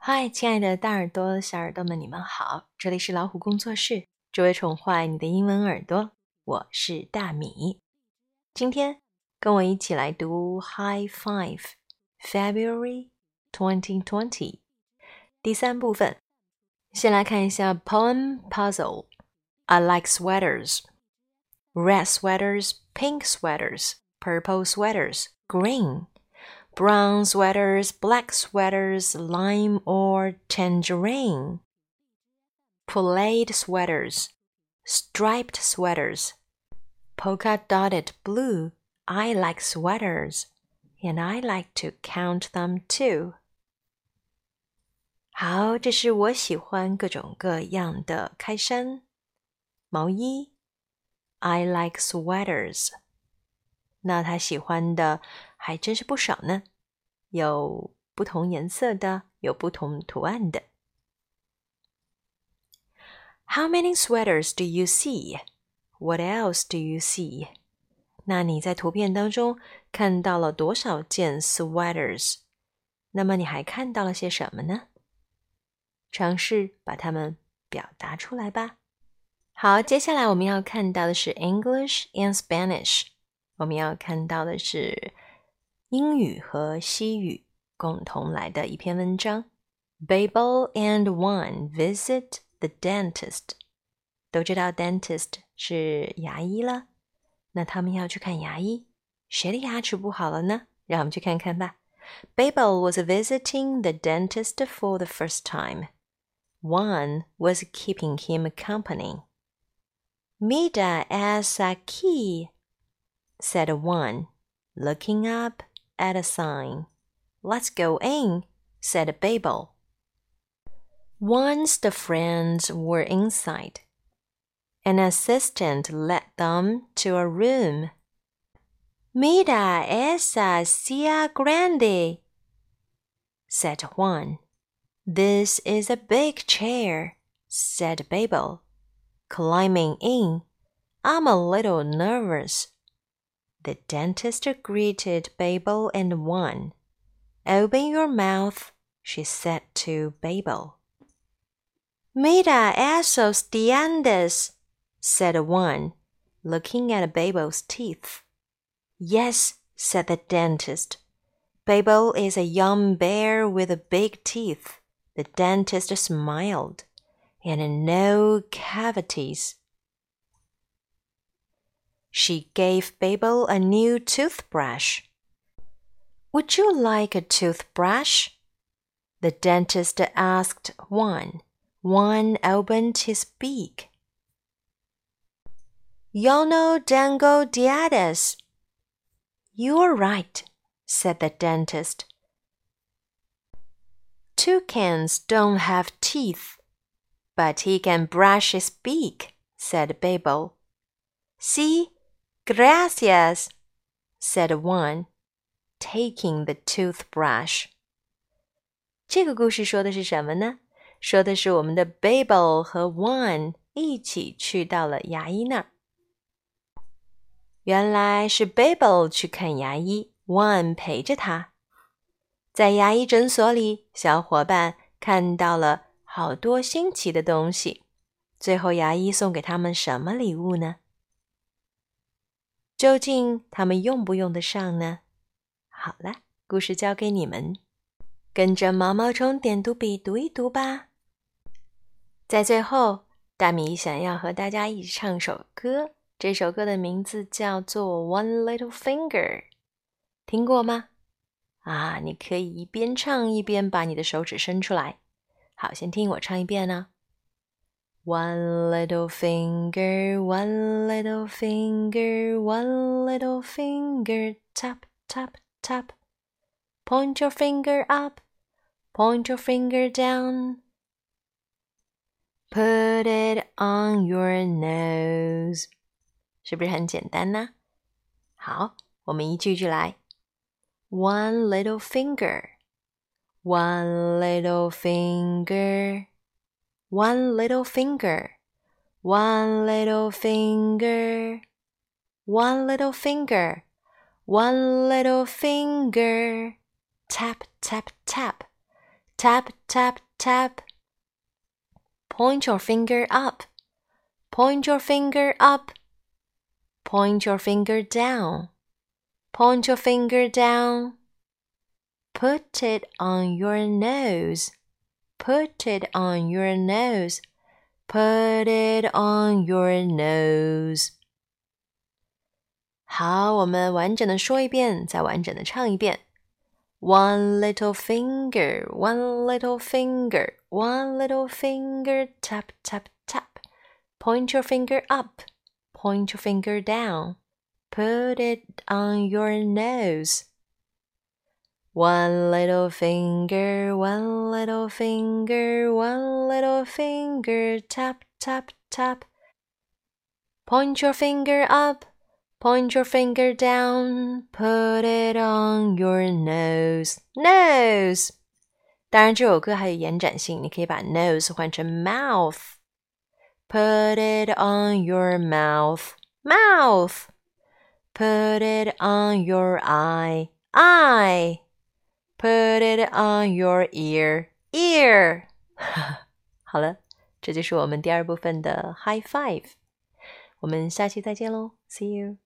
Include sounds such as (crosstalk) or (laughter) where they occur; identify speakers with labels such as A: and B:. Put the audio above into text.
A: 嗨，亲爱的大耳朵、小耳朵们，你们好！这里是老虎工作室，只为宠坏你的英文耳朵，我是大米。今天跟我一起来读《High Five》February Twenty Twenty 第三部分。先来看一下 Poem Puzzle。I like sweaters. Red sweaters, pink sweaters, purple sweaters, green brown sweaters, black sweaters, lime or tangerine, plaid sweaters, striped sweaters, polka dotted blue. I like sweaters, and I like to count them too. 好，这是我喜欢各种各样的开衫、毛衣。I like sweaters. 那他喜欢的 还真是不少呢，有不同颜色的，有不同图案的。How many sweaters do you see? What else do you see? 那你在图片当中看到了多少件 sweaters？那么你还看到了些什么呢？尝试把它们表达出来吧。好，接下来我们要看到的是 English and Spanish。我们要看到的是英语和西语共同来的一篇文章。Babel and Juan visit the dentist。都知道 dentist 是牙医了，那他们要去看牙医。谁的牙齿不好了呢？让我们去看看吧。Babel was visiting the dentist for the first time. Juan was keeping him company. Mida as a key, said Juan, looking up at a sign. Let's go in, said Babel. Once the friends were inside, an assistant led them to a room. Mira esa silla grande, said Juan. This is a big chair, said Babel. Climbing in, I'm a little nervous. The dentist greeted Babel and Juan. Open your mouth, she said to Babel. Mira esos dientes, said Juan, looking at Babel's teeth. Yes, said the dentist. Babel is a young bear with big teeth. The dentist smiled. And no cavities. She gave Babel a new toothbrush. Would you like a toothbrush? The dentist asked Juan. Juan opened his beak. Yo no tengo dientes. You're right, said the dentist. Toucans don't have teeth, but he can brush his beak, said Babel. See, Gracias, said one, taking the toothbrush. 这个故事说的是什么呢？说的是我们的 Babel 和 One 一起去到了牙医那儿。原来是 Babel 去看牙医，One 陪着他。在牙医诊所里，小伙伴看到了好多新奇的东西。最后，牙医送给他们什么礼物呢？究竟他们用不用得上呢？好了，故事交给你们，跟着毛毛虫点读笔读一读吧。在最后，大米想要和大家一起唱首歌，这首歌的名字叫做《One Little Finger》，听过吗？啊，你可以一边唱一边把你的手指伸出来。好，先听我唱一遍呢。One little finger, one little finger, one little finger, tap, tap, tap. Point your finger up, point your finger down. Put it on your nose，是不是很简单呢？好，我们一句句来。One little finger, one little finger one little finger, one little finger, one little finger, one little finger. Tap, tap, tap. tap, tap, tap. Point your finger up. Point your finger up. Point your finger down. Point your finger down. Put it on your nose. Put it on your nose. Put it on your nose. 好，我们完整的说一遍，再完整的唱一遍。One little finger, one little finger, one little finger, tap, tap, tap. Point your finger up, point your finger down, put it on your nose. One little finger, one little finger, one little finger, tap, tap, tap. Point your finger up, Point your finger down, put it on your nose. Nose. 当然，这首歌还有延展性，你可以把 nose 换成 mouth. Put it on your mouth. Mouth. Put it on your eye. Eye. Put it on your ear. Ear. (laughs) 好了，这就是我们第二部分的 high five。我们下期再见喽，See you。